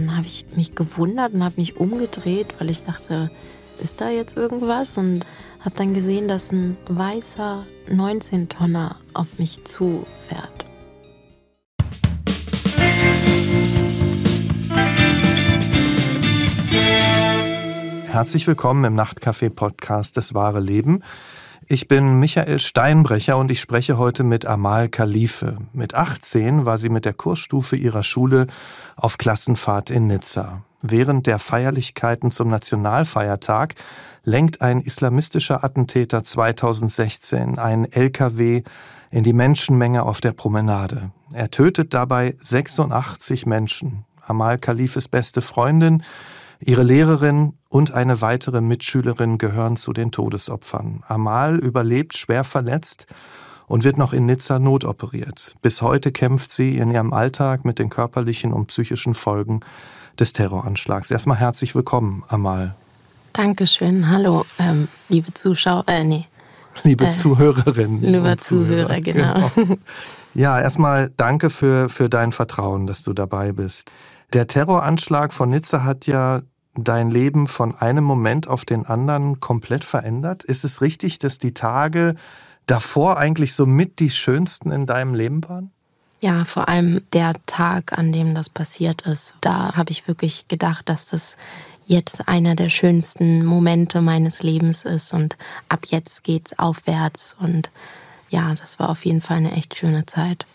dann habe ich mich gewundert und habe mich umgedreht, weil ich dachte, ist da jetzt irgendwas? Und habe dann gesehen, dass ein weißer 19-Tonner auf mich zufährt. Herzlich willkommen im Nachtcafé-Podcast Das wahre Leben. Ich bin Michael Steinbrecher und ich spreche heute mit Amal Khalife. Mit 18 war sie mit der Kursstufe ihrer Schule auf Klassenfahrt in Nizza. Während der Feierlichkeiten zum Nationalfeiertag lenkt ein islamistischer Attentäter 2016 einen LKW in die Menschenmenge auf der Promenade. Er tötet dabei 86 Menschen. Amal Khalifes beste Freundin Ihre Lehrerin und eine weitere Mitschülerin gehören zu den Todesopfern. Amal überlebt schwer verletzt und wird noch in Nizza notoperiert. Bis heute kämpft sie in ihrem Alltag mit den körperlichen und psychischen Folgen des Terroranschlags. Erstmal herzlich willkommen, Amal. Dankeschön. Hallo, ähm, liebe Zuschauer, äh, nee. Liebe äh, Zuhörerinnen. Lieber Zuhörer, Zuhörer, genau. genau. Ja, erstmal danke für, für dein Vertrauen, dass du dabei bist. Der Terroranschlag von Nizza hat ja dein Leben von einem Moment auf den anderen komplett verändert? Ist es richtig, dass die Tage davor eigentlich so mit die schönsten in deinem Leben waren? Ja, vor allem der Tag, an dem das passiert ist. Da habe ich wirklich gedacht, dass das jetzt einer der schönsten Momente meines Lebens ist und ab jetzt geht's aufwärts und ja, das war auf jeden Fall eine echt schöne Zeit.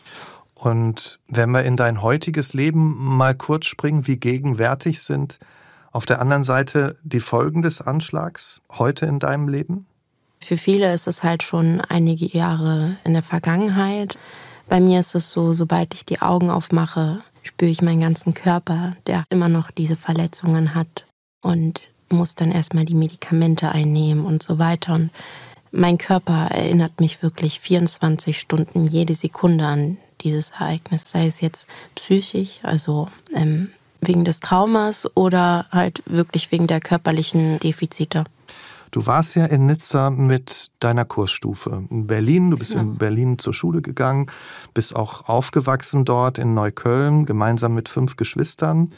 Und wenn wir in dein heutiges Leben mal kurz springen, wie gegenwärtig sind auf der anderen Seite die Folgen des Anschlags heute in deinem Leben? Für viele ist es halt schon einige Jahre in der Vergangenheit. Bei mir ist es so, sobald ich die Augen aufmache, spüre ich meinen ganzen Körper, der immer noch diese Verletzungen hat und muss dann erstmal die Medikamente einnehmen und so weiter. Und mein Körper erinnert mich wirklich 24 Stunden jede Sekunde an dieses Ereignis, sei es jetzt psychisch, also ähm, wegen des Traumas oder halt wirklich wegen der körperlichen Defizite. Du warst ja in Nizza mit deiner Kursstufe in Berlin. Du bist genau. in Berlin zur Schule gegangen, bist auch aufgewachsen dort in Neukölln, gemeinsam mit fünf Geschwistern.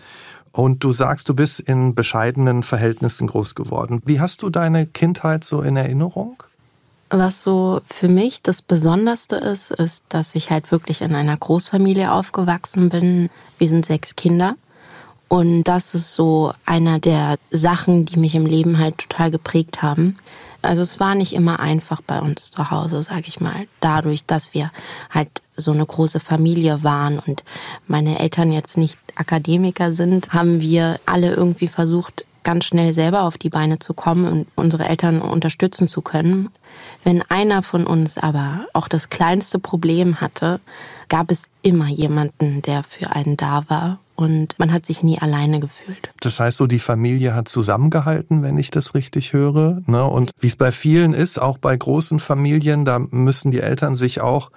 Und du sagst, du bist in bescheidenen Verhältnissen groß geworden. Wie hast du deine Kindheit so in Erinnerung? Was so für mich das Besonderste ist, ist, dass ich halt wirklich in einer Großfamilie aufgewachsen bin. Wir sind sechs Kinder. Und das ist so einer der Sachen, die mich im Leben halt total geprägt haben. Also es war nicht immer einfach bei uns zu Hause, sag ich mal. Dadurch, dass wir halt so eine große Familie waren und meine Eltern jetzt nicht Akademiker sind, haben wir alle irgendwie versucht, ganz schnell selber auf die Beine zu kommen und unsere Eltern unterstützen zu können. Wenn einer von uns aber auch das kleinste Problem hatte, gab es immer jemanden, der für einen da war und man hat sich nie alleine gefühlt. Das heißt so, die Familie hat zusammengehalten, wenn ich das richtig höre. Ne? Und wie es bei vielen ist, auch bei großen Familien, da müssen die Eltern sich auch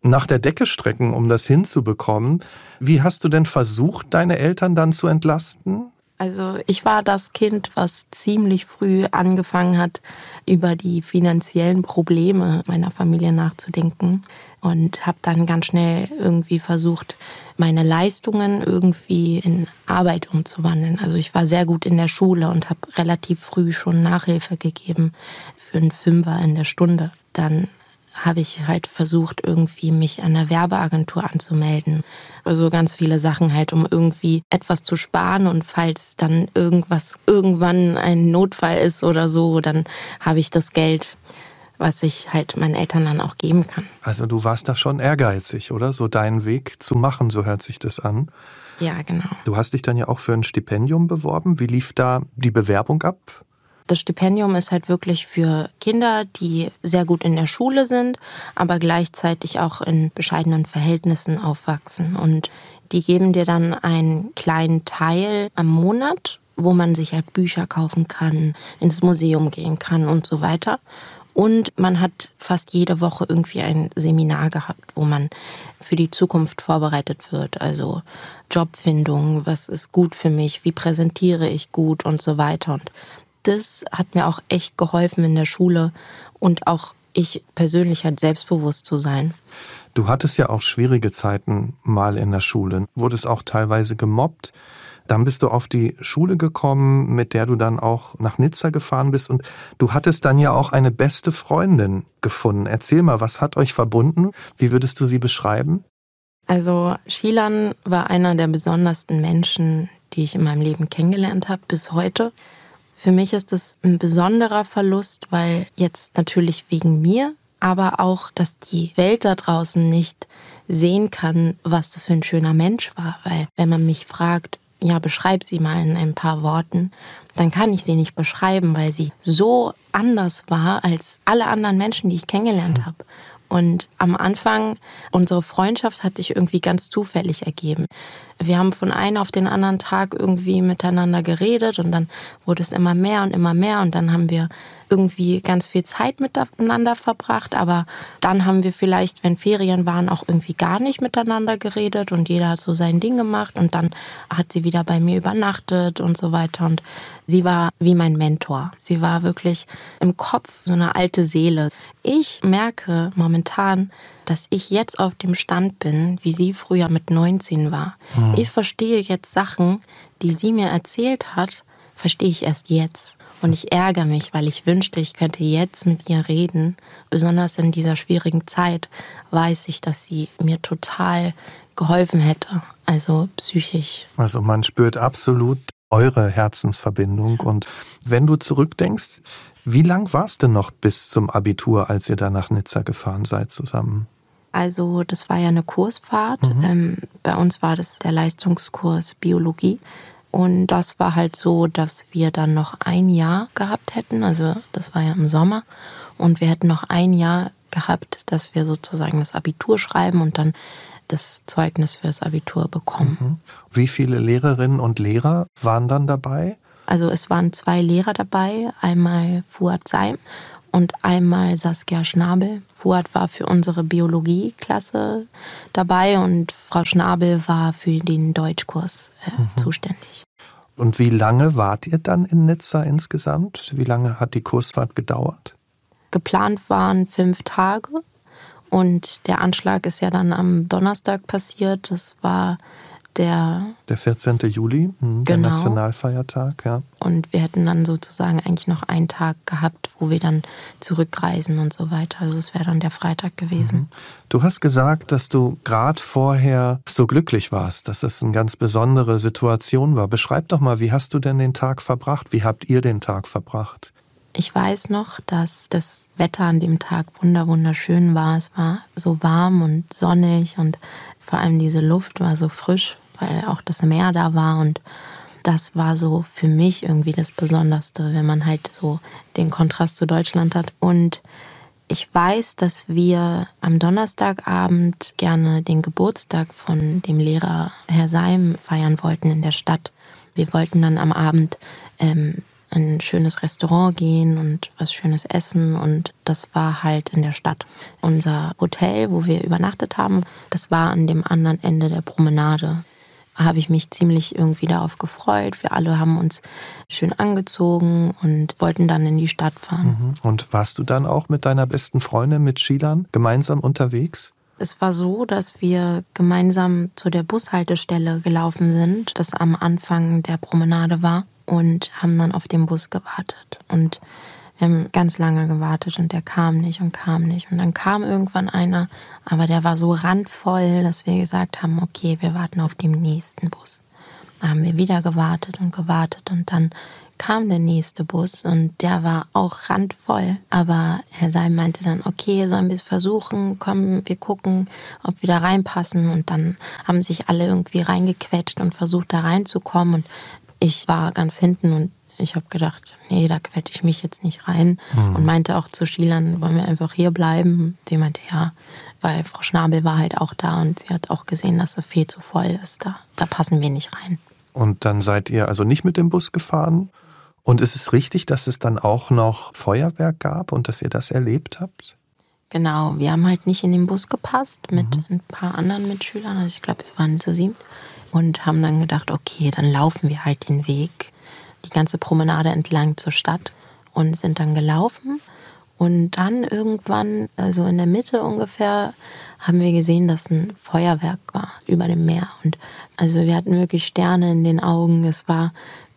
nach der Decke strecken, um das hinzubekommen. Wie hast du denn versucht, deine Eltern dann zu entlasten? Also ich war das Kind, was ziemlich früh angefangen hat, über die finanziellen Probleme meiner Familie nachzudenken und habe dann ganz schnell irgendwie versucht, meine Leistungen irgendwie in Arbeit umzuwandeln. Also ich war sehr gut in der Schule und habe relativ früh schon Nachhilfe gegeben für einen Fünfer in der Stunde. Dann habe ich halt versucht, irgendwie mich an der Werbeagentur anzumelden. Also ganz viele Sachen halt, um irgendwie etwas zu sparen und falls dann irgendwas irgendwann ein Notfall ist oder so, dann habe ich das Geld, was ich halt meinen Eltern dann auch geben kann. Also du warst da schon ehrgeizig, oder? So deinen Weg zu machen, so hört sich das an. Ja, genau. Du hast dich dann ja auch für ein Stipendium beworben. Wie lief da die Bewerbung ab? Das Stipendium ist halt wirklich für Kinder, die sehr gut in der Schule sind, aber gleichzeitig auch in bescheidenen Verhältnissen aufwachsen. Und die geben dir dann einen kleinen Teil am Monat, wo man sich halt Bücher kaufen kann, ins Museum gehen kann und so weiter. Und man hat fast jede Woche irgendwie ein Seminar gehabt, wo man für die Zukunft vorbereitet wird. Also Jobfindung, was ist gut für mich, wie präsentiere ich gut und so weiter. Und das hat mir auch echt geholfen in der Schule und auch ich persönlich halt selbstbewusst zu sein. Du hattest ja auch schwierige Zeiten mal in der Schule, wurdest auch teilweise gemobbt. Dann bist du auf die Schule gekommen, mit der du dann auch nach Nizza gefahren bist und du hattest dann ja auch eine beste Freundin gefunden. Erzähl mal, was hat euch verbunden? Wie würdest du sie beschreiben? Also Shilan war einer der besondersten Menschen, die ich in meinem Leben kennengelernt habe bis heute. Für mich ist es ein besonderer Verlust, weil jetzt natürlich wegen mir, aber auch, dass die Welt da draußen nicht sehen kann, was das für ein schöner Mensch war. Weil wenn man mich fragt, ja, beschreib sie mal in ein paar Worten, dann kann ich sie nicht beschreiben, weil sie so anders war als alle anderen Menschen, die ich kennengelernt habe. Und am Anfang, unsere Freundschaft hat sich irgendwie ganz zufällig ergeben. Wir haben von einem auf den anderen Tag irgendwie miteinander geredet und dann wurde es immer mehr und immer mehr und dann haben wir irgendwie ganz viel Zeit miteinander verbracht, aber dann haben wir vielleicht, wenn Ferien waren, auch irgendwie gar nicht miteinander geredet und jeder hat so sein Ding gemacht und dann hat sie wieder bei mir übernachtet und so weiter und sie war wie mein Mentor. Sie war wirklich im Kopf so eine alte Seele. Ich merke momentan, dass ich jetzt auf dem Stand bin, wie sie früher mit 19 war. Mhm. Ich verstehe jetzt Sachen, die sie mir erzählt hat, verstehe ich erst jetzt. Und ich ärgere mich, weil ich wünschte, ich könnte jetzt mit ihr reden. Besonders in dieser schwierigen Zeit weiß ich, dass sie mir total geholfen hätte. Also psychisch. Also man spürt absolut eure Herzensverbindung. Und wenn du zurückdenkst, wie lang war es denn noch bis zum Abitur, als ihr da nach Nizza gefahren seid zusammen? Also das war ja eine Kursfahrt. Mhm. Ähm, bei uns war das der Leistungskurs Biologie. Und das war halt so, dass wir dann noch ein Jahr gehabt hätten. Also das war ja im Sommer. Und wir hätten noch ein Jahr gehabt, dass wir sozusagen das Abitur schreiben und dann das Zeugnis für das Abitur bekommen. Mhm. Wie viele Lehrerinnen und Lehrer waren dann dabei? Also es waren zwei Lehrer dabei, einmal Fuad Seim und einmal Saskia Schnabel. Fuad war für unsere Biologieklasse dabei und Frau Schnabel war für den Deutschkurs äh, mhm. zuständig. Und wie lange wart ihr dann in Nizza insgesamt? Wie lange hat die Kursfahrt gedauert? Geplant waren fünf Tage und der Anschlag ist ja dann am Donnerstag passiert. Das war der. Der 14. Juli, hm, der genau. Nationalfeiertag, ja. Und wir hätten dann sozusagen eigentlich noch einen Tag gehabt, wo wir dann zurückreisen und so weiter. Also es wäre dann der Freitag gewesen. Mhm. Du hast gesagt, dass du gerade vorher so glücklich warst, dass es eine ganz besondere Situation war. Beschreib doch mal, wie hast du denn den Tag verbracht? Wie habt ihr den Tag verbracht? Ich weiß noch, dass das Wetter an dem Tag wunderschön war. Es war so warm und sonnig und vor allem diese Luft war so frisch weil auch das Meer da war und das war so für mich irgendwie das Besonderste, wenn man halt so den Kontrast zu Deutschland hat. Und ich weiß, dass wir am Donnerstagabend gerne den Geburtstag von dem Lehrer Herr Seim feiern wollten in der Stadt. Wir wollten dann am Abend ähm, ein schönes Restaurant gehen und was Schönes essen und das war halt in der Stadt. Unser Hotel, wo wir übernachtet haben, das war an dem anderen Ende der Promenade habe ich mich ziemlich irgendwie darauf gefreut. Wir alle haben uns schön angezogen und wollten dann in die Stadt fahren. Mhm. Und warst du dann auch mit deiner besten Freundin, mit Shilan, gemeinsam unterwegs? Es war so, dass wir gemeinsam zu der Bushaltestelle gelaufen sind, das am Anfang der Promenade war, und haben dann auf den Bus gewartet. Und wir haben ganz lange gewartet und der kam nicht und kam nicht. Und dann kam irgendwann einer, aber der war so randvoll, dass wir gesagt haben, okay, wir warten auf den nächsten Bus. Da haben wir wieder gewartet und gewartet und dann kam der nächste Bus und der war auch randvoll. Aber Herr Seim meinte dann, okay, sollen wir es versuchen? Komm, wir gucken, ob wir da reinpassen. Und dann haben sich alle irgendwie reingequetscht und versucht, da reinzukommen. Und ich war ganz hinten und ich habe gedacht, nee, da quetsche ich mich jetzt nicht rein. Mhm. Und meinte auch zu Schülern, wollen wir einfach hier bleiben? Die meinte, ja, weil Frau Schnabel war halt auch da und sie hat auch gesehen, dass das viel zu voll ist. Da, da passen wir nicht rein. Und dann seid ihr also nicht mit dem Bus gefahren? Und ist es richtig, dass es dann auch noch Feuerwerk gab und dass ihr das erlebt habt? Genau, wir haben halt nicht in den Bus gepasst mit mhm. ein paar anderen Mitschülern. Also ich glaube, wir waren zu sieben. Und haben dann gedacht, okay, dann laufen wir halt den Weg die ganze Promenade entlang zur Stadt und sind dann gelaufen. Und dann irgendwann, also in der Mitte ungefähr, haben wir gesehen, dass ein Feuerwerk war über dem Meer. Und also wir hatten wirklich Sterne in den Augen. Es war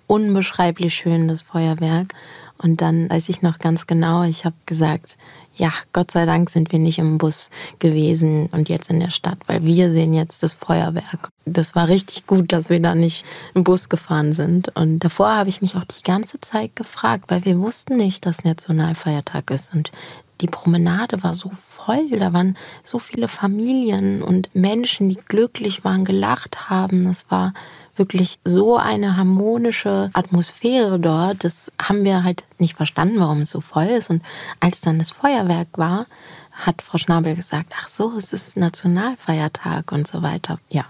unbeschreiblich schön, das Feuerwerk. Und dann weiß ich noch ganz genau, ich habe gesagt, ja, Gott sei Dank sind wir nicht im Bus gewesen und jetzt in der Stadt, weil wir sehen jetzt das Feuerwerk. Das war richtig gut, dass wir da nicht im Bus gefahren sind. Und davor habe ich mich auch die ganze Zeit gefragt, weil wir wussten nicht, dass Nationalfeiertag ist. Und die Promenade war so voll, da waren so viele Familien und Menschen, die glücklich waren, gelacht haben. Es war wirklich so eine harmonische Atmosphäre dort. Das haben wir halt nicht verstanden, warum es so voll ist. Und als dann das Feuerwerk war, hat Frau Schnabel gesagt, ach so, es ist Nationalfeiertag und so weiter. Ja.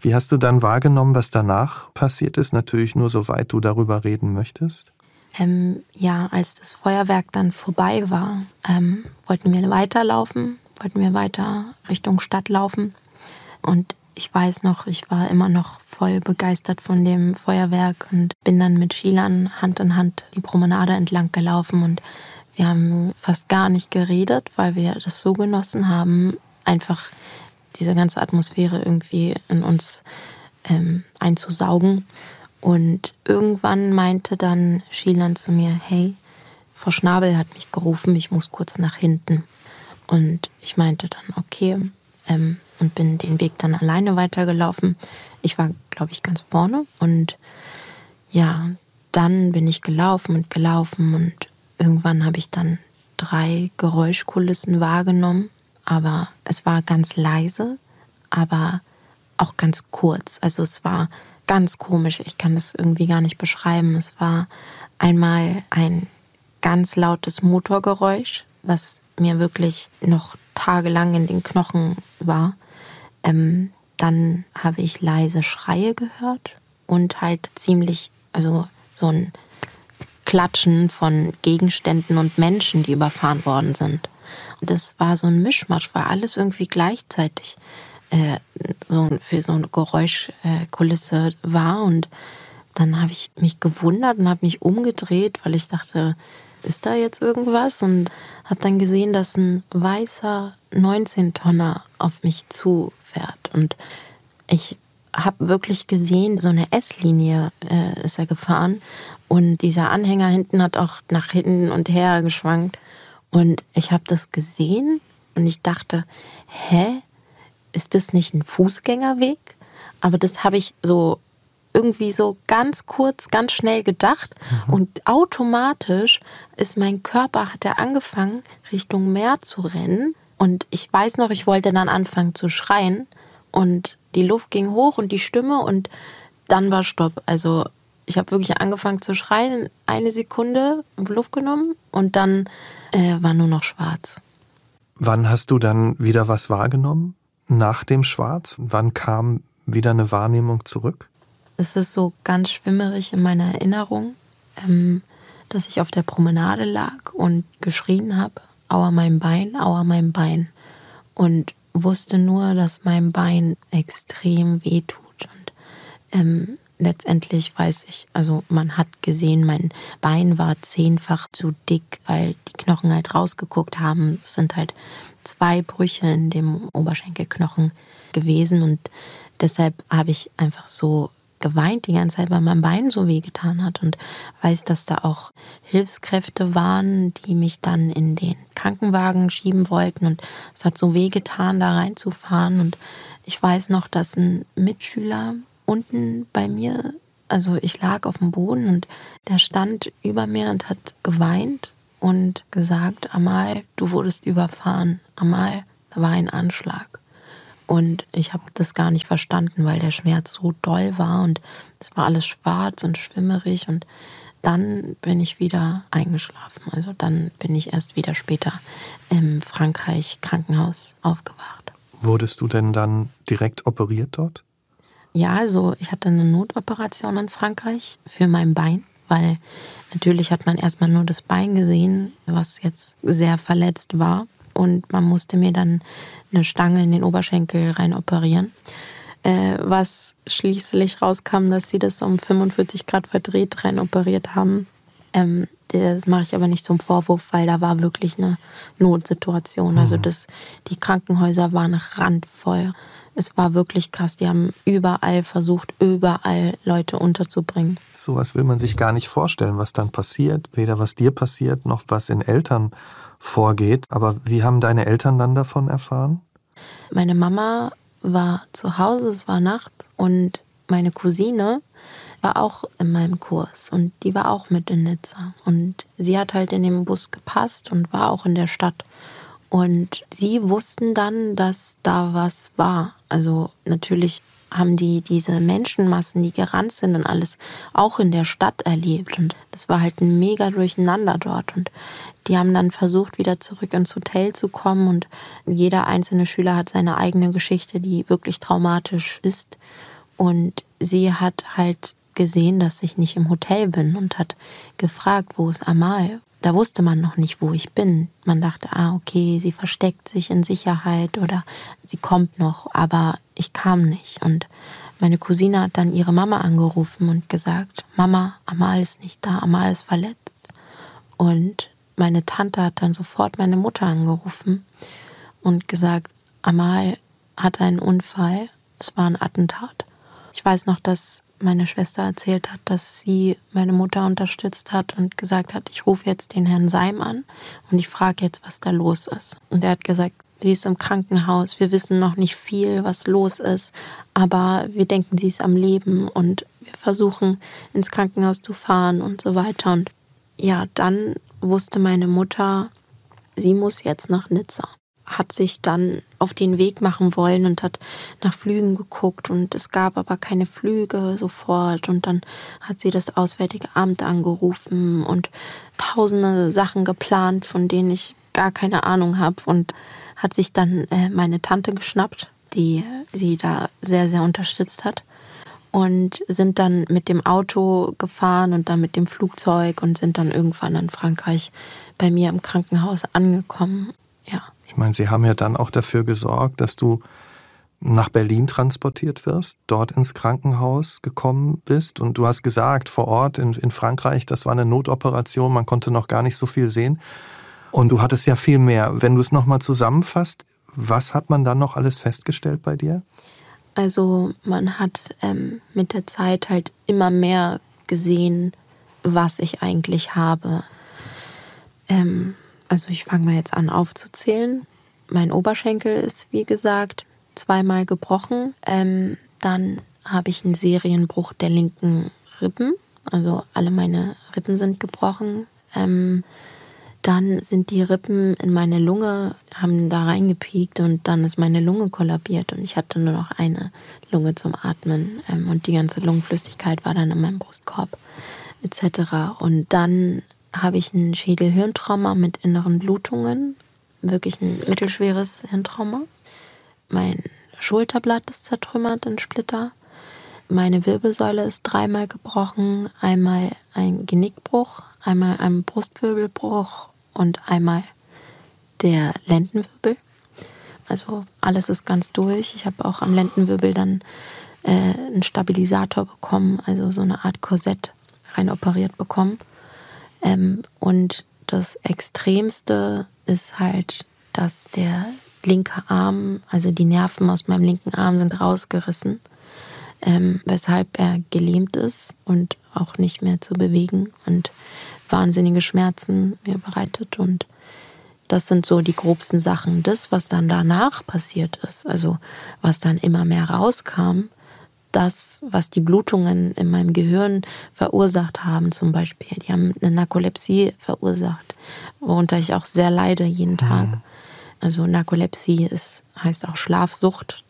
Wie hast du dann wahrgenommen, was danach passiert ist? Natürlich nur, soweit du darüber reden möchtest. Ähm, ja, als das Feuerwerk dann vorbei war, ähm, wollten wir weiterlaufen, wollten wir weiter Richtung Stadt laufen. Und ich weiß noch, ich war immer noch voll begeistert von dem Feuerwerk und bin dann mit Schülern Hand in Hand die Promenade entlang gelaufen und wir haben fast gar nicht geredet, weil wir das so genossen haben, einfach diese ganze Atmosphäre irgendwie in uns ähm, einzusaugen. Und irgendwann meinte dann Schielan zu mir, hey, Frau Schnabel hat mich gerufen, ich muss kurz nach hinten. Und ich meinte dann, okay, ähm, und bin den Weg dann alleine weitergelaufen. Ich war, glaube ich, ganz vorne und ja, dann bin ich gelaufen und gelaufen und irgendwann habe ich dann drei Geräuschkulissen wahrgenommen, aber es war ganz leise, aber auch ganz kurz. Also es war ganz komisch, ich kann das irgendwie gar nicht beschreiben. Es war einmal ein ganz lautes Motorgeräusch, was mir wirklich noch tagelang in den Knochen war. Ähm, dann habe ich leise Schreie gehört und halt ziemlich, also so ein Klatschen von Gegenständen und Menschen, die überfahren worden sind. Und das war so ein Mischmasch, weil alles irgendwie gleichzeitig äh, so für so eine Geräuschkulisse äh, war. Und dann habe ich mich gewundert und habe mich umgedreht, weil ich dachte, ist da jetzt irgendwas? Und habe dann gesehen, dass ein weißer 19-Tonner auf mich zufährt. Und ich habe wirklich gesehen, so eine S-Linie äh, ist er gefahren. Und dieser Anhänger hinten hat auch nach hinten und her geschwankt. Und ich habe das gesehen und ich dachte, hä, ist das nicht ein Fußgängerweg? Aber das habe ich so irgendwie so ganz kurz, ganz schnell gedacht mhm. und automatisch ist mein Körper, hat er angefangen, Richtung Meer zu rennen. Und ich weiß noch, ich wollte dann anfangen zu schreien und die Luft ging hoch und die Stimme und dann war Stopp. Also ich habe wirklich angefangen zu schreien, eine Sekunde Luft genommen und dann äh, war nur noch schwarz. Wann hast du dann wieder was wahrgenommen? Nach dem Schwarz? Wann kam wieder eine Wahrnehmung zurück? Es ist so ganz schwimmerig in meiner Erinnerung, ähm, dass ich auf der Promenade lag und geschrien habe, aua mein Bein, aua mein Bein. Und wusste nur, dass mein Bein extrem weh tut. Und ähm, letztendlich weiß ich, also man hat gesehen, mein Bein war zehnfach zu dick, weil die Knochen halt rausgeguckt haben. Es sind halt zwei Brüche in dem Oberschenkelknochen gewesen und deshalb habe ich einfach so geweint die ganze Zeit, weil mein Bein so weh getan hat und weiß, dass da auch Hilfskräfte waren, die mich dann in den Krankenwagen schieben wollten und es hat so weh getan, da reinzufahren und ich weiß noch, dass ein Mitschüler unten bei mir, also ich lag auf dem Boden und der stand über mir und hat geweint und gesagt, Amal, du wurdest überfahren. Amal, da war ein Anschlag. Und ich habe das gar nicht verstanden, weil der Schmerz so doll war und es war alles schwarz und schwimmerig und dann bin ich wieder eingeschlafen. Also dann bin ich erst wieder später im Frankreich Krankenhaus aufgewacht. Wurdest du denn dann direkt operiert dort? Ja, also ich hatte eine Notoperation in Frankreich für mein Bein, weil natürlich hat man erstmal nur das Bein gesehen, was jetzt sehr verletzt war und man musste mir dann eine Stange in den Oberschenkel rein operieren. Äh, was schließlich rauskam, dass sie das um 45 Grad verdreht rein operiert haben. Ähm, Das mache ich aber nicht zum Vorwurf, weil da war wirklich eine Notsituation. Also mhm. das, die Krankenhäuser waren randvoll. Es war wirklich krass. Die haben überall versucht, überall Leute unterzubringen. So was will man sich gar nicht vorstellen, was dann passiert. Weder was dir passiert, noch was in Eltern vorgeht. Aber wie haben deine Eltern dann davon erfahren? Meine Mama war zu Hause, es war nachts und meine Cousine war auch in meinem Kurs und die war auch mit in Nizza. Und sie hat halt in dem Bus gepasst und war auch in der Stadt. Und sie wussten dann, dass da was war. Also natürlich haben die diese Menschenmassen, die gerannt sind und alles auch in der Stadt erlebt. Und das war halt ein mega Durcheinander dort. Und die haben dann versucht, wieder zurück ins Hotel zu kommen. Und jeder einzelne Schüler hat seine eigene Geschichte, die wirklich traumatisch ist. Und sie hat halt gesehen, dass ich nicht im Hotel bin und hat gefragt, wo ist Amal? Da wusste man noch nicht, wo ich bin. Man dachte, ah, okay, sie versteckt sich in Sicherheit oder sie kommt noch, aber ich kam nicht. Und meine Cousine hat dann ihre Mama angerufen und gesagt, Mama, Amal ist nicht da, Amal ist verletzt. Und meine Tante hat dann sofort meine Mutter angerufen und gesagt, Amal hatte einen Unfall, es war ein Attentat. Ich weiß noch, dass meine Schwester erzählt hat, dass sie meine Mutter unterstützt hat und gesagt hat, ich rufe jetzt den Herrn Seim an und ich frage jetzt, was da los ist. Und er hat gesagt, sie ist im Krankenhaus, wir wissen noch nicht viel, was los ist, aber wir denken, sie ist am Leben und wir versuchen ins Krankenhaus zu fahren und so weiter. Und ja, dann wusste meine Mutter, sie muss jetzt nach Nizza hat sich dann auf den Weg machen wollen und hat nach Flügen geguckt und es gab aber keine Flüge sofort und dann hat sie das Auswärtige Amt angerufen und tausende Sachen geplant, von denen ich gar keine Ahnung habe und hat sich dann äh, meine Tante geschnappt, die sie da sehr, sehr unterstützt hat und sind dann mit dem Auto gefahren und dann mit dem Flugzeug und sind dann irgendwann in Frankreich bei mir im Krankenhaus angekommen. Ja. Ich meine, Sie haben ja dann auch dafür gesorgt, dass du nach Berlin transportiert wirst, dort ins Krankenhaus gekommen bist und du hast gesagt, vor Ort in, in Frankreich, das war eine Notoperation, man konnte noch gar nicht so viel sehen. Und du hattest ja viel mehr. Wenn du es nochmal zusammenfasst, was hat man dann noch alles festgestellt bei dir? Also man hat ähm, mit der Zeit halt immer mehr gesehen, was ich eigentlich habe. Ähm, also ich fange mal jetzt an aufzuzählen. Mein Oberschenkel ist, wie gesagt, zweimal gebrochen. Ähm, dann habe ich einen Serienbruch der linken Rippen. Also alle meine Rippen sind gebrochen. Ähm, dann sind die Rippen in meine Lunge, haben da reingepiekt und dann ist meine Lunge kollabiert und ich hatte nur noch eine Lunge zum Atmen ähm, und die ganze Lungenflüssigkeit war dann in meinem Brustkorb etc. Und dann habe ich ein Schädelhirntrauma mit inneren Blutungen, wirklich ein mittelschweres Hirntrauma. Mein Schulterblatt ist zertrümmert in Splitter. Meine Wirbelsäule ist dreimal gebrochen, einmal ein Genickbruch, einmal ein Brustwirbelbruch und einmal der Lendenwirbel. Also alles ist ganz durch. Ich habe auch am Lendenwirbel dann äh, einen Stabilisator bekommen, also so eine Art Korsett rein operiert bekommen. Ähm, und das Extremste ist halt, dass der linke Arm, also die Nerven aus meinem linken Arm sind rausgerissen, ähm, weshalb er gelähmt ist und auch nicht mehr zu bewegen und wahnsinnige Schmerzen mir bereitet. Und das sind so die grobsten Sachen. Das, was dann danach passiert ist, also was dann immer mehr rauskam, das, was die Blutungen in meinem Gehirn verursacht haben, zum Beispiel. Die haben eine Narkolepsie verursacht, worunter ich auch sehr leide jeden Tag. Mhm. Also Narkolepsie ist, heißt auch Schlafsucht.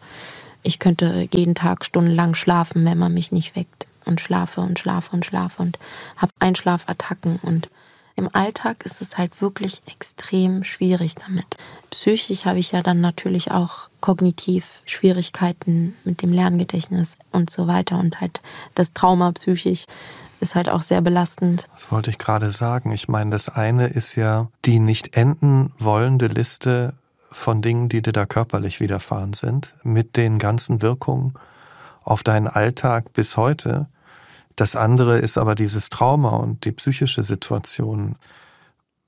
Ich könnte jeden Tag stundenlang schlafen, wenn man mich nicht weckt. Und schlafe und schlafe und schlafe und habe Einschlafattacken und im Alltag ist es halt wirklich extrem schwierig damit. Psychisch habe ich ja dann natürlich auch kognitiv Schwierigkeiten mit dem Lerngedächtnis und so weiter. Und halt das Trauma psychisch ist halt auch sehr belastend. Das wollte ich gerade sagen. Ich meine, das eine ist ja die nicht enden wollende Liste von Dingen, die dir da körperlich widerfahren sind, mit den ganzen Wirkungen auf deinen Alltag bis heute Das andere ist aber dieses Trauma und die psychische Situation.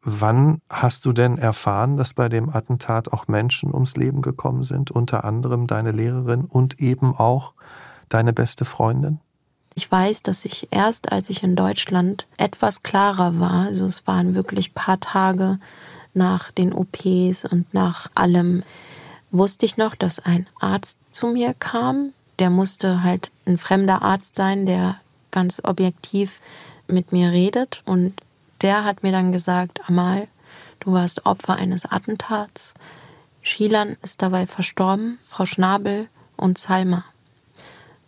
Wann hast du denn erfahren, dass bei dem Attentat auch Menschen ums Leben gekommen sind, unter anderem deine Lehrerin und eben auch deine beste Freundin? Ich weiß, dass ich erst, als ich in Deutschland etwas klarer war, also es waren wirklich paar Tage nach den OPs und nach allem, wusste ich noch, dass ein Arzt zu mir kam. Der musste halt ein fremder Arzt sein, der ganz objektiv mit mir redet. Und der hat mir dann gesagt, Amal, du warst Opfer eines Attentats. Schielan ist dabei verstorben, Frau Schnabel und Salma.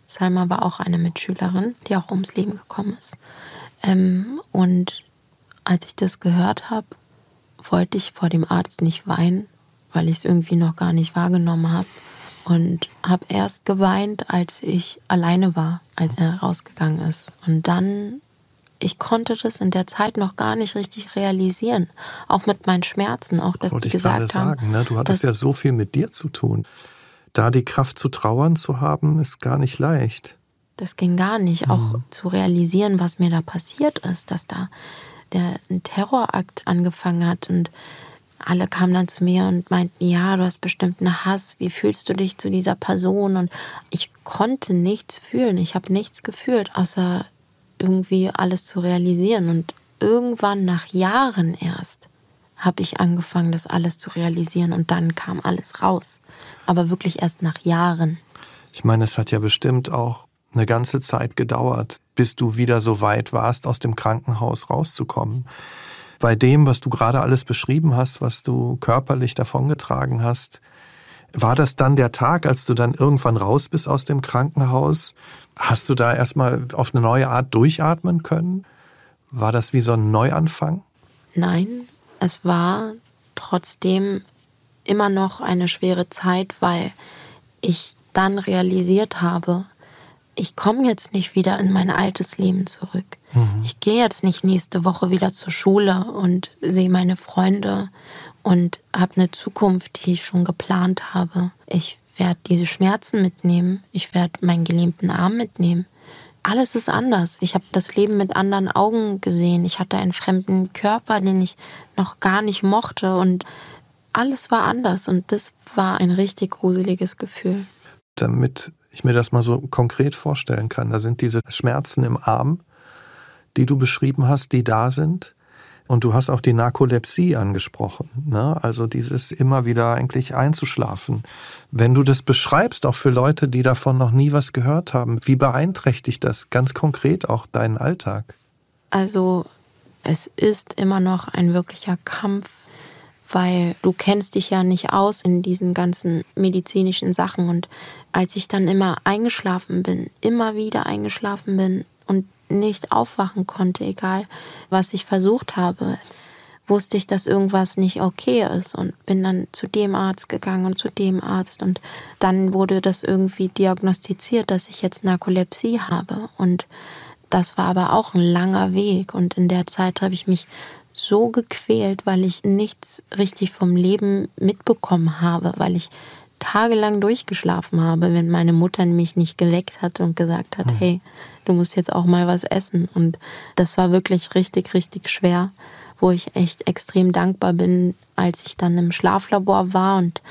Salma war auch eine Mitschülerin, die auch ums Leben gekommen ist. Ähm, und als ich das gehört habe, wollte ich vor dem Arzt nicht weinen, weil ich es irgendwie noch gar nicht wahrgenommen habe. Und habe erst geweint, als ich alleine war, als er rausgegangen ist. Und dann, ich konnte das in der Zeit noch gar nicht richtig realisieren. Auch mit meinen Schmerzen, auch dass Wollte die gesagt haben. Sagen, ne? Du hattest ja so viel mit dir zu tun da die Kraft zu trauern zu haben, ist gar nicht leicht. Das ging gar nicht. Mhm. Auch zu realisieren, was mir da passiert ist, dass da der ein Terrorakt angefangen hat und alle kamen dann zu mir und meinten, ja, du hast bestimmt einen Hass, wie fühlst du dich zu dieser Person? Und ich konnte nichts fühlen, ich habe nichts gefühlt, außer irgendwie alles zu realisieren. Und irgendwann nach Jahren erst habe ich angefangen, das alles zu realisieren und dann kam alles raus. Aber wirklich erst nach Jahren. Ich meine, es hat ja bestimmt auch eine ganze Zeit gedauert, bis du wieder so weit warst, aus dem Krankenhaus rauszukommen. Bei dem, was du gerade alles beschrieben hast, was du körperlich davongetragen hast, war das dann der Tag, als du dann irgendwann raus bist aus dem Krankenhaus? Hast du da erstmal auf eine neue Art durchatmen können? War das wie so ein Neuanfang? Nein, es war trotzdem immer noch eine schwere Zeit, weil ich dann realisiert habe, ich komme jetzt nicht wieder in mein altes Leben zurück. Mhm. Ich gehe jetzt nicht nächste Woche wieder zur Schule und sehe meine Freunde und habe eine Zukunft, die ich schon geplant habe. Ich werde diese Schmerzen mitnehmen. Ich werde meinen gelähmten Arm mitnehmen alles ist anders. Ich habe das Leben mit anderen Augen gesehen. Ich hatte einen fremden Körper, den ich noch gar nicht mochte und alles war anders und das war ein richtig gruseliges Gefühl. Damit ich mir das mal so konkret vorstellen kann, da sind diese Schmerzen im Arm, die du beschrieben hast, die da sind. Und du hast auch die Narkolepsie angesprochen, ne? also dieses immer wieder eigentlich einzuschlafen. Wenn du das beschreibst, auch für Leute, die davon noch nie was gehört haben, wie beeinträchtigt das ganz konkret auch deinen Alltag? Also es ist immer noch ein wirklicher Kampf, weil du kennst dich ja nicht aus in diesen ganzen medizinischen Sachen. Und als ich dann immer eingeschlafen bin, immer wieder eingeschlafen bin und nicht aufwachen konnte, egal was ich versucht habe, wusste ich, dass irgendwas nicht okay ist und bin dann zu dem Arzt gegangen und zu dem Arzt. Und dann wurde das irgendwie diagnostiziert, dass ich jetzt Narkolepsie habe. Und das war aber auch ein langer Weg. Und in der Zeit habe ich mich so gequält, weil ich nichts richtig vom Leben mitbekommen habe, weil ich tagelang durchgeschlafen habe, wenn meine Mutter mich nicht geweckt hat und gesagt hat, hm. hey, du musst jetzt auch mal was essen. Und das war wirklich richtig, richtig schwer, wo ich echt extrem dankbar bin, als ich dann im Schlaflabor war und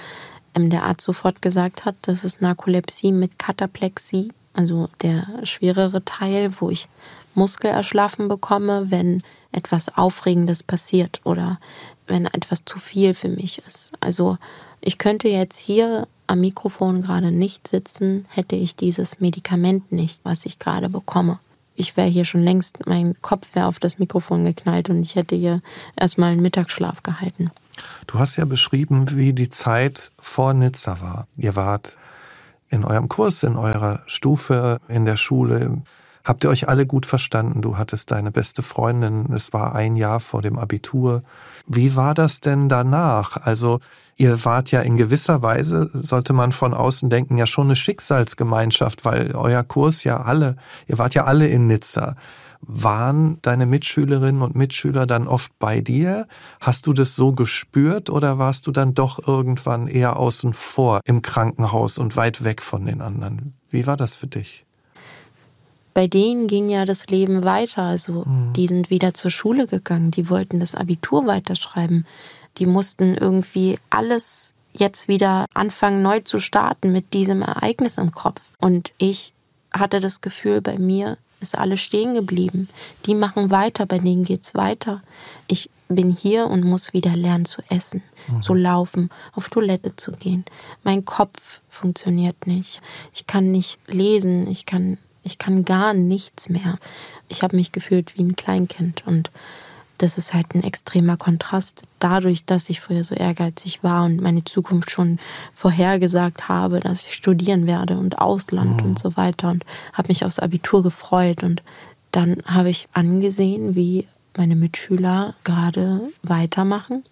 ähm, der Arzt sofort gesagt hat, das ist Narkolepsie mit Kataplexie, also der schwerere Teil, wo ich Muskelerschlafen bekomme, wenn etwas Aufregendes passiert oder wenn etwas zu viel für mich ist. Also ich könnte jetzt hier am Mikrofon gerade nicht sitzen, hätte ich dieses Medikament nicht, was ich gerade bekomme. Ich wäre hier schon längst, mein Kopf wäre auf das Mikrofon geknallt und ich hätte hier erstmal einen Mittagsschlaf gehalten. Du hast ja beschrieben, wie die Zeit vor Nizza war. Ihr wart in eurem Kurs, in eurer Stufe, in der Schule. Habt ihr euch alle gut verstanden? Du hattest deine beste Freundin, es war ein Jahr vor dem Abitur. Wie war das denn danach? Also ihr wart ja in gewisser Weise, sollte man von außen denken, ja schon eine Schicksalsgemeinschaft, weil euer Kurs ja alle, ihr wart ja alle in Nizza. Waren deine Mitschülerinnen und Mitschüler dann oft bei dir? Hast du das so gespürt oder warst du dann doch irgendwann eher außen vor im Krankenhaus und weit weg von den anderen? Wie war das für dich? Bei denen ging ja das Leben weiter. Also mhm. die sind wieder zur Schule gegangen, die wollten das Abitur weiterschreiben. Die mussten irgendwie alles jetzt wieder anfangen neu zu starten mit diesem Ereignis im Kopf. Und ich hatte das Gefühl, bei mir ist alles stehen geblieben. Die machen weiter, bei denen geht's weiter. Ich bin hier und muss wieder lernen zu essen, mhm. zu laufen, auf Toilette zu gehen. Mein Kopf funktioniert nicht. Ich kann nicht lesen, ich kann ich kann gar nichts mehr. Ich habe mich gefühlt wie ein Kleinkind und das ist halt ein extremer Kontrast. Dadurch, dass ich früher so ehrgeizig war und meine Zukunft schon vorhergesagt habe, dass ich studieren werde und Ausland mhm. und so weiter und habe mich aufs Abitur gefreut und dann habe ich angesehen, wie meine Mitschüler gerade weitermachen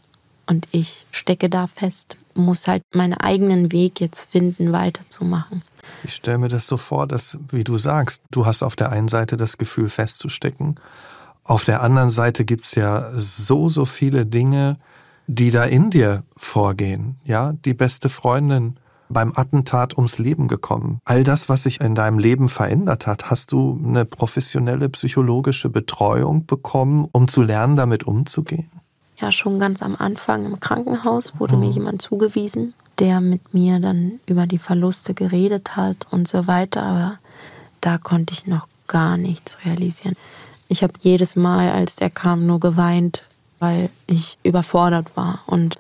und ich stecke da fest, muss halt meinen eigenen Weg jetzt finden, weiterzumachen. Ich stelle mir das so vor, dass, wie du sagst, du hast auf der einen Seite das Gefühl festzustecken auf der anderen Seite gibt's ja so, so viele Dinge, die da in dir vorgehen. Ja, die beste Freundin beim Attentat ums Leben gekommen. All das, was sich in deinem Leben verändert hat, hast du eine professionelle psychologische Betreuung bekommen, um zu lernen, damit umzugehen? Ja, schon ganz am Anfang im Krankenhaus wurde mhm. mir jemand zugewiesen, der mit mir dann über die Verluste geredet hat und so weiter, aber da konnte ich noch gar nichts realisieren. Ich habe jedes Mal, als der kam, nur geweint, weil ich überfordert war. Und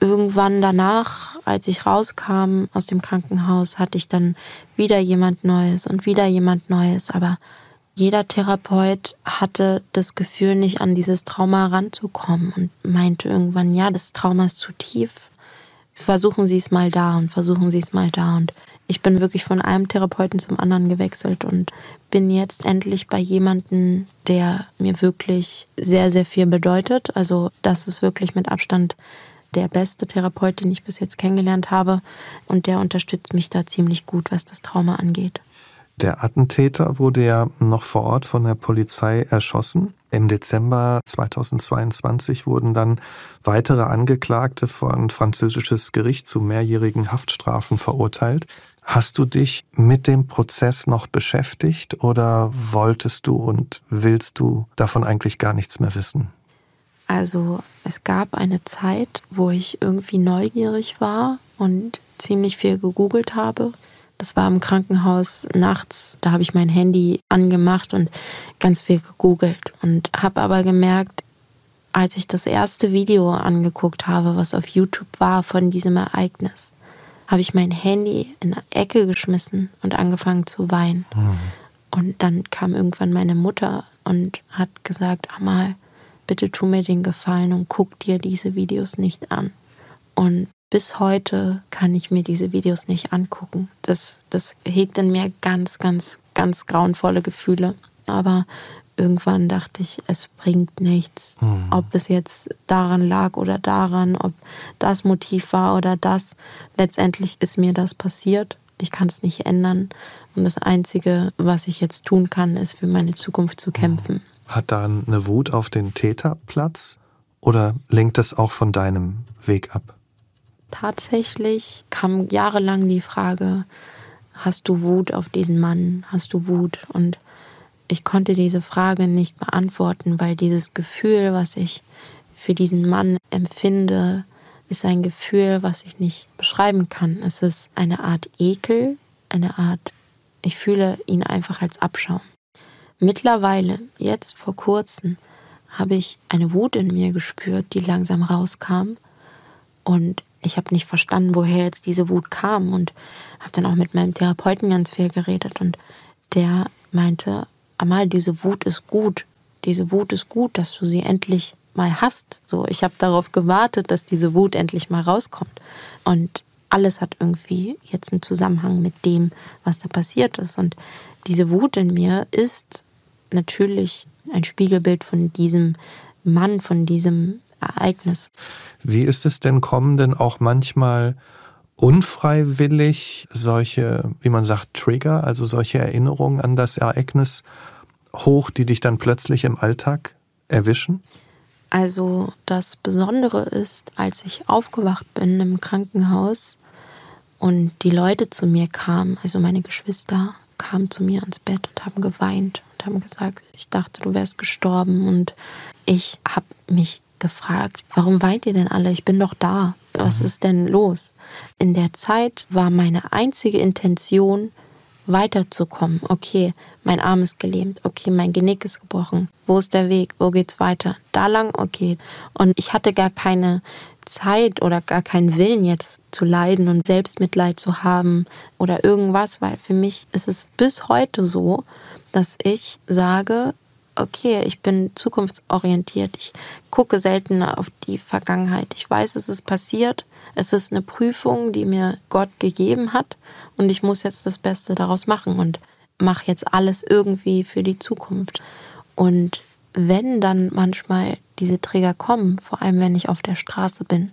irgendwann danach, als ich rauskam aus dem Krankenhaus, hatte ich dann wieder jemand Neues und wieder jemand Neues. Aber jeder Therapeut hatte das Gefühl, nicht an dieses Trauma ranzukommen und meinte irgendwann, ja, das Trauma ist zu tief. Versuchen Sie es mal da und versuchen Sie es mal da. Und ich bin wirklich von einem Therapeuten zum anderen gewechselt und bin jetzt endlich bei jemandem, der mir wirklich sehr, sehr viel bedeutet. Also das ist wirklich mit Abstand der beste Therapeut, den ich bis jetzt kennengelernt habe. Und der unterstützt mich da ziemlich gut, was das Trauma angeht. Der Attentäter wurde ja noch vor Ort von der Polizei erschossen. Im Dezember 2022 wurden dann weitere Angeklagte vor ein französisches Gericht zu mehrjährigen Haftstrafen verurteilt. Hast du dich mit dem Prozess noch beschäftigt oder wolltest du und willst du davon eigentlich gar nichts mehr wissen? Also es gab eine Zeit, wo ich irgendwie neugierig war und ziemlich viel gegoogelt habe. Das war im Krankenhaus nachts, da habe ich mein Handy angemacht und ganz viel gegoogelt und habe aber gemerkt, als ich das erste Video angeguckt habe, was auf YouTube war von diesem Ereignis, habe ich mein Handy in eine Ecke geschmissen und angefangen zu weinen. Mhm. Und dann kam irgendwann meine Mutter und hat gesagt, Amal, bitte tu mir den Gefallen und guck dir diese Videos nicht an. Und bis heute kann ich mir diese Videos nicht angucken. Das, das hegt in mir ganz, ganz, ganz grauenvolle Gefühle. Aber irgendwann dachte ich, es bringt nichts. Mhm. Ob es jetzt daran lag oder daran, ob das Motiv war oder das. Letztendlich ist mir das passiert. Ich kann es nicht ändern. Und das Einzige, was ich jetzt tun kann, ist für meine Zukunft zu kämpfen. Hat da eine Wut auf den Täter Platz? Oder lenkt das auch von deinem Weg ab? Tatsächlich kam jahrelang die Frage, hast du Wut auf diesen Mann? Hast du Wut? Und ich konnte diese Frage nicht beantworten, weil dieses Gefühl, was ich für diesen Mann empfinde, ist ein Gefühl, was ich nicht beschreiben kann. Es ist eine Art Ekel, eine Art, ich fühle ihn einfach als Abschaum. Mittlerweile, jetzt vor kurzem, habe ich eine Wut in mir gespürt, die langsam rauskam. Und ich habe nicht verstanden, woher jetzt diese Wut kam. Und habe dann auch mit meinem Therapeuten ganz viel geredet. Und der meinte, Amal, diese Wut ist gut. Diese Wut ist gut, dass du sie endlich mal hast. So, ich habe darauf gewartet, dass diese Wut endlich mal rauskommt. Und alles hat irgendwie jetzt einen Zusammenhang mit dem, was da passiert ist. Und diese Wut in mir ist natürlich ein Spiegelbild von diesem Mann, von diesem Ereignis. Wie ist es denn, kommen denn auch manchmal unfreiwillig solche, wie man sagt, Trigger, also solche Erinnerungen an das Ereignis hoch, die dich dann plötzlich im Alltag erwischen? Also das Besondere ist, als ich aufgewacht bin im Krankenhaus und die Leute zu mir kamen, also meine Geschwister, kamen zu mir ans Bett und haben geweint und haben gesagt, ich dachte, du wärst gestorben. Und ich habe mich gefragt, warum weint ihr denn alle? Ich bin doch da. Was ist denn los? In der Zeit war meine einzige Intention, weiterzukommen. Okay, mein Arm ist gelähmt. Okay, mein Genick ist gebrochen. Wo ist der Weg? Wo geht's weiter? Da lang? Okay. Und ich hatte gar keine Zeit oder gar keinen Willen jetzt zu leiden und Selbstmitleid zu haben oder irgendwas, weil für mich ist es bis heute so, dass ich sage, okay, ich bin zukunftsorientiert. Ich gucke selten auf die Vergangenheit. Ich weiß, es ist passiert. Es ist eine Prüfung, die mir Gott gegeben hat. Und ich muss jetzt das Beste daraus machen und mache jetzt alles irgendwie für die Zukunft. Und wenn dann manchmal diese Träger kommen, vor allem wenn ich auf der Straße bin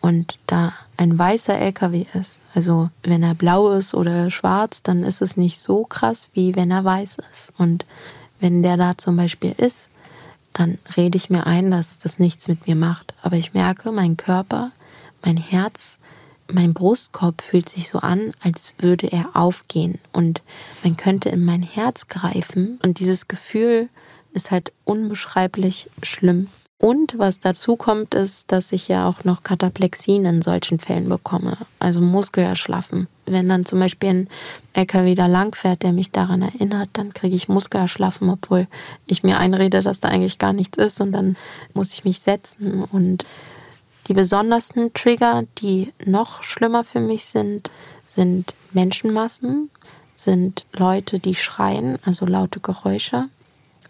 und da ein weißer LKW ist, also wenn er blau ist oder schwarz, dann ist es nicht so krass, wie wenn er weiß ist. Und wenn der da zum Beispiel ist, dann rede ich mir ein, dass das nichts mit mir macht. Aber ich merke, mein Körper, mein Herz, mein Brustkorb fühlt sich so an, als würde er aufgehen. Und man könnte in mein Herz greifen. Und dieses Gefühl ist halt unbeschreiblich schlimm. Und was dazu kommt, ist, dass ich ja auch noch Kataplexien in solchen Fällen bekomme, also Muskelerschlaffen. Wenn dann zum Beispiel ein LKW da langfährt, der mich daran erinnert, dann kriege ich Muskelerschlaffen, obwohl ich mir einrede, dass da eigentlich gar nichts ist und dann muss ich mich setzen. Und die besondersten Trigger, die noch schlimmer für mich sind, sind Menschenmassen, sind Leute, die schreien, also laute Geräusche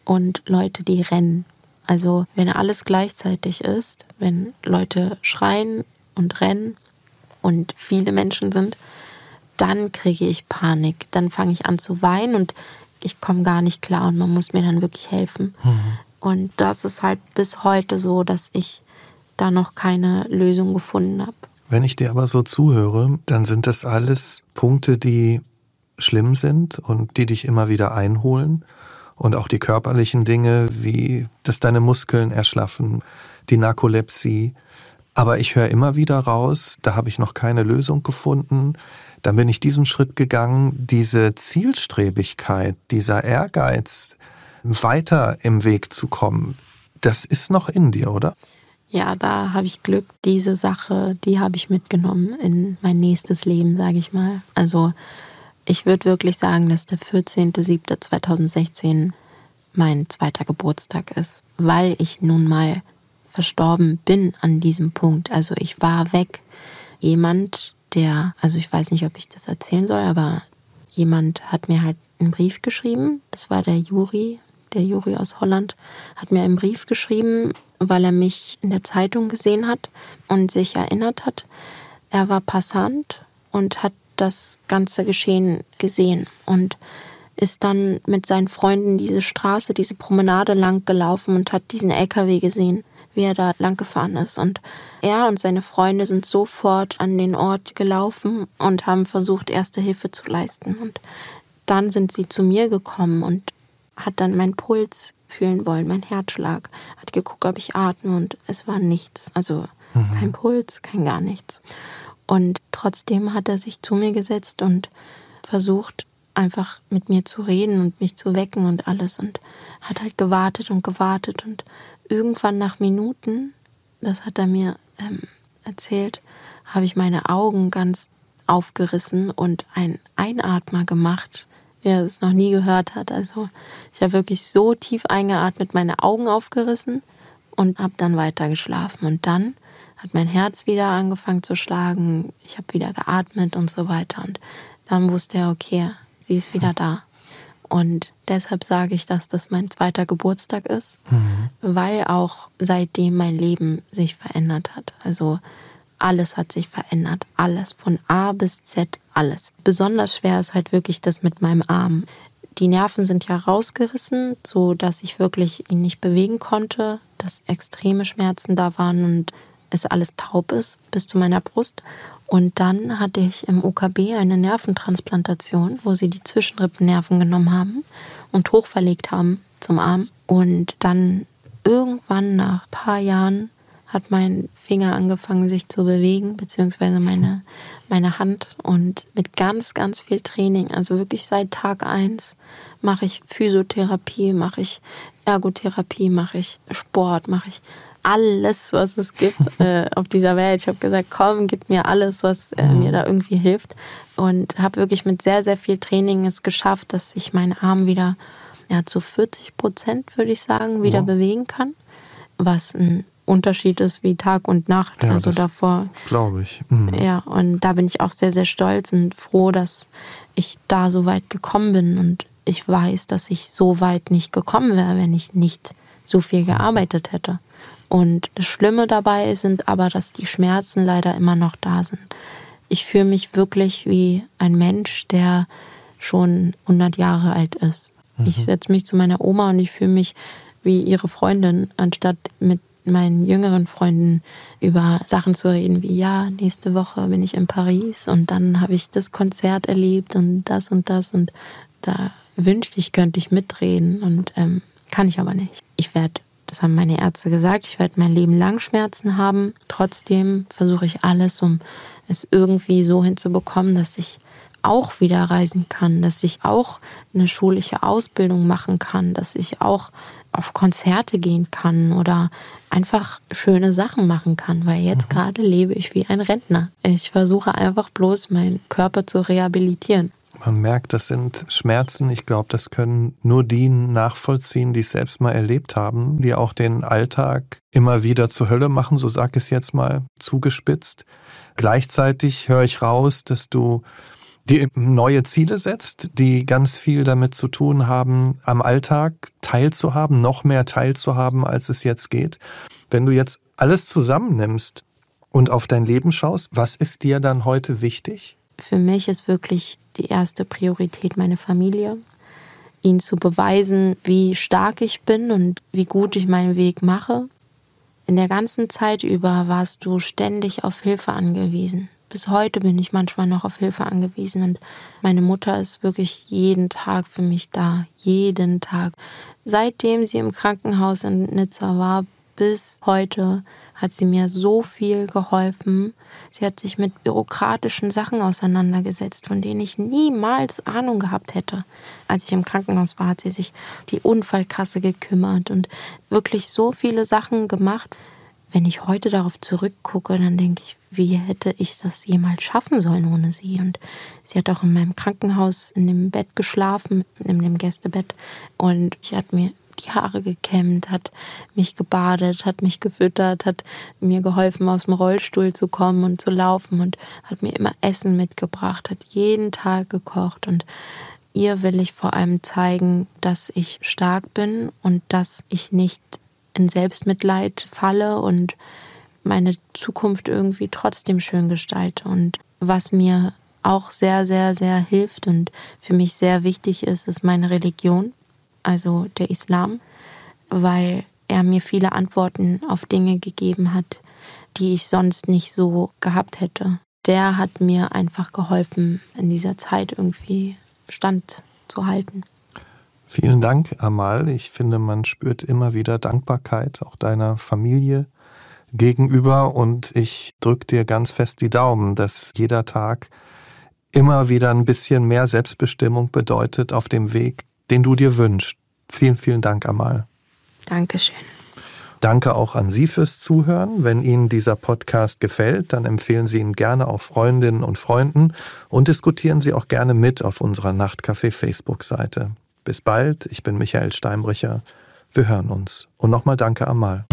und Leute, die rennen. Also wenn alles gleichzeitig ist, wenn Leute schreien und rennen und viele Menschen sind, dann kriege ich Panik. Dann fange ich an zu weinen und ich komme gar nicht klar und man muss mir dann wirklich helfen. Mhm. Und das ist halt bis heute so, dass ich da noch keine Lösung gefunden habe. Wenn ich dir aber so zuhöre, dann sind das alles Punkte, die schlimm sind und die dich immer wieder einholen und auch die körperlichen Dinge, wie dass deine Muskeln erschlaffen, die Narkolepsie. Aber ich höre immer wieder raus, da habe ich noch keine Lösung gefunden. Dann bin ich diesen Schritt gegangen, diese Zielstrebigkeit, dieser Ehrgeiz, weiter im Weg zu kommen, das ist noch in dir, oder? Ja, da habe ich Glück. Diese Sache, die habe ich mitgenommen in mein nächstes Leben, sage ich mal. Also ich würde wirklich sagen, dass der 14.07.2016 mein zweiter Geburtstag ist, weil ich nun mal verstorben bin an diesem Punkt. Also ich war weg. Jemand, der, also ich weiß nicht, ob ich das erzählen soll, aber jemand hat mir halt einen Brief geschrieben. Das war der Juri, der Juri aus Holland, hat mir einen Brief geschrieben, weil er mich in der Zeitung gesehen hat und sich erinnert hat. Er war Passant und hat das ganze Geschehen gesehen und ist dann mit seinen Freunden diese Straße, diese Promenade lang gelaufen und hat diesen LKW gesehen, wie er da lang gefahren ist. Und er und seine Freunde sind sofort an den Ort gelaufen und haben versucht, erste Hilfe zu leisten. Und dann sind sie zu mir gekommen und hat dann meinen Puls fühlen wollen, meinen Herzschlag, hat geguckt, ob ich atme und es war nichts. Also mhm. kein Puls, kein gar nichts. Und trotzdem hat er sich zu mir gesetzt und versucht, einfach mit mir zu reden und mich zu wecken und alles und hat halt gewartet und gewartet und irgendwann nach Minuten, das hat er mir ähm, erzählt, habe ich meine Augen ganz aufgerissen und ein Einatmer gemacht, wie er es noch nie gehört hat. Also ich habe wirklich so tief eingeatmet, meine Augen aufgerissen und habe dann weiter geschlafen und dann hat mein Herz wieder angefangen zu schlagen, ich habe wieder geatmet und so weiter. Und dann wusste er, okay, sie ist wieder da. Und deshalb sage ich, dass das mein zweiter Geburtstag ist, mhm. weil auch seitdem mein Leben sich verändert hat. Also alles hat sich verändert. Alles von A bis Z, alles. Besonders schwer ist halt wirklich das mit meinem Arm. Die Nerven sind ja rausgerissen, so dass ich wirklich ihn nicht bewegen konnte, dass extreme Schmerzen da waren und es alles taub ist bis zu meiner Brust. Und dann hatte ich im OKB eine Nerventransplantation, wo sie die Zwischenrippennerven genommen haben und hochverlegt haben zum Arm. Und dann irgendwann nach ein paar Jahren hat mein Finger angefangen, sich zu bewegen, beziehungsweise meine, meine Hand. Und mit ganz, ganz viel Training, also wirklich seit Tag eins mache ich Physiotherapie, mache ich Ergotherapie, mache ich Sport, mache ich alles, was es gibt äh, auf dieser Welt. Ich habe gesagt, komm, gib mir alles, was äh, mir da irgendwie hilft. Und habe wirklich mit sehr, sehr viel Training es geschafft, dass ich meinen Arm wieder ja, zu 40 Prozent, würde ich sagen, wieder ja. bewegen kann. Was ein Unterschied ist wie Tag und Nacht. Ja, also davor. Glaube ich. Mhm. Ja, und da bin ich auch sehr, sehr stolz und froh, dass ich da so weit gekommen bin. Und ich weiß, dass ich so weit nicht gekommen wäre, wenn ich nicht so viel gearbeitet hätte. Und das Schlimme dabei sind aber, dass die Schmerzen leider immer noch da sind. Ich fühle mich wirklich wie ein Mensch, der schon 100 Jahre alt ist. Mhm. Ich setze mich zu meiner Oma und ich fühle mich wie ihre Freundin, anstatt mit meinen jüngeren Freunden über Sachen zu reden, wie ja, nächste Woche bin ich in Paris und dann habe ich das Konzert erlebt und das und das und da wünschte ich, könnte ich mitreden und ähm, kann ich aber nicht. Ich werde das haben meine Ärzte gesagt. Ich werde mein Leben lang Schmerzen haben. Trotzdem versuche ich alles, um es irgendwie so hinzubekommen, dass ich auch wieder reisen kann, dass ich auch eine schulische Ausbildung machen kann, dass ich auch auf Konzerte gehen kann oder einfach schöne Sachen machen kann, weil jetzt mhm. gerade lebe ich wie ein Rentner. Ich versuche einfach bloß meinen Körper zu rehabilitieren. Man merkt, das sind Schmerzen. Ich glaube, das können nur die nachvollziehen, die es selbst mal erlebt haben, die auch den Alltag immer wieder zur Hölle machen, so sag ich es jetzt mal zugespitzt. Gleichzeitig höre ich raus, dass du dir neue Ziele setzt, die ganz viel damit zu tun haben, am Alltag teilzuhaben, noch mehr teilzuhaben, als es jetzt geht. Wenn du jetzt alles zusammennimmst und auf dein Leben schaust, was ist dir dann heute wichtig? Für mich ist wirklich die erste Priorität meine Familie. Ihnen zu beweisen, wie stark ich bin und wie gut ich meinen Weg mache. In der ganzen Zeit über warst du ständig auf Hilfe angewiesen. Bis heute bin ich manchmal noch auf Hilfe angewiesen und meine Mutter ist wirklich jeden Tag für mich da. Jeden Tag. Seitdem sie im Krankenhaus in Nizza war, bis heute hat sie mir so viel geholfen. Sie hat sich mit bürokratischen Sachen auseinandergesetzt, von denen ich niemals Ahnung gehabt hätte. Als ich im Krankenhaus war, hat sie sich die Unfallkasse gekümmert und wirklich so viele Sachen gemacht. Wenn ich heute darauf zurückgucke, dann denke ich, wie hätte ich das jemals schaffen sollen ohne sie? Und sie hat auch in meinem Krankenhaus in dem Bett geschlafen, in dem Gästebett. Und ich hat mir die Haare gekämmt, hat mich gebadet, hat mich gefüttert, hat mir geholfen, aus dem Rollstuhl zu kommen und zu laufen und hat mir immer Essen mitgebracht, hat jeden Tag gekocht und ihr will ich vor allem zeigen, dass ich stark bin und dass ich nicht in Selbstmitleid falle und meine Zukunft irgendwie trotzdem schön gestalte. Und was mir auch sehr, sehr, sehr hilft und für mich sehr wichtig ist, ist meine Religion also der Islam, weil er mir viele Antworten auf Dinge gegeben hat, die ich sonst nicht so gehabt hätte. Der hat mir einfach geholfen, in dieser Zeit irgendwie Stand zu halten. Vielen Dank, Amal. Ich finde, man spürt immer wieder Dankbarkeit auch deiner Familie gegenüber und ich drücke dir ganz fest die Daumen, dass jeder Tag immer wieder ein bisschen mehr Selbstbestimmung bedeutet auf dem Weg den du dir wünschst. Vielen, vielen Dank, Amal. Dankeschön. Danke auch an Sie fürs Zuhören. Wenn Ihnen dieser Podcast gefällt, dann empfehlen Sie ihn gerne auch Freundinnen und Freunden und diskutieren Sie auch gerne mit auf unserer Nachtcafé Facebook-Seite. Bis bald, ich bin Michael Steinbrecher. Wir hören uns. Und nochmal danke, Amal.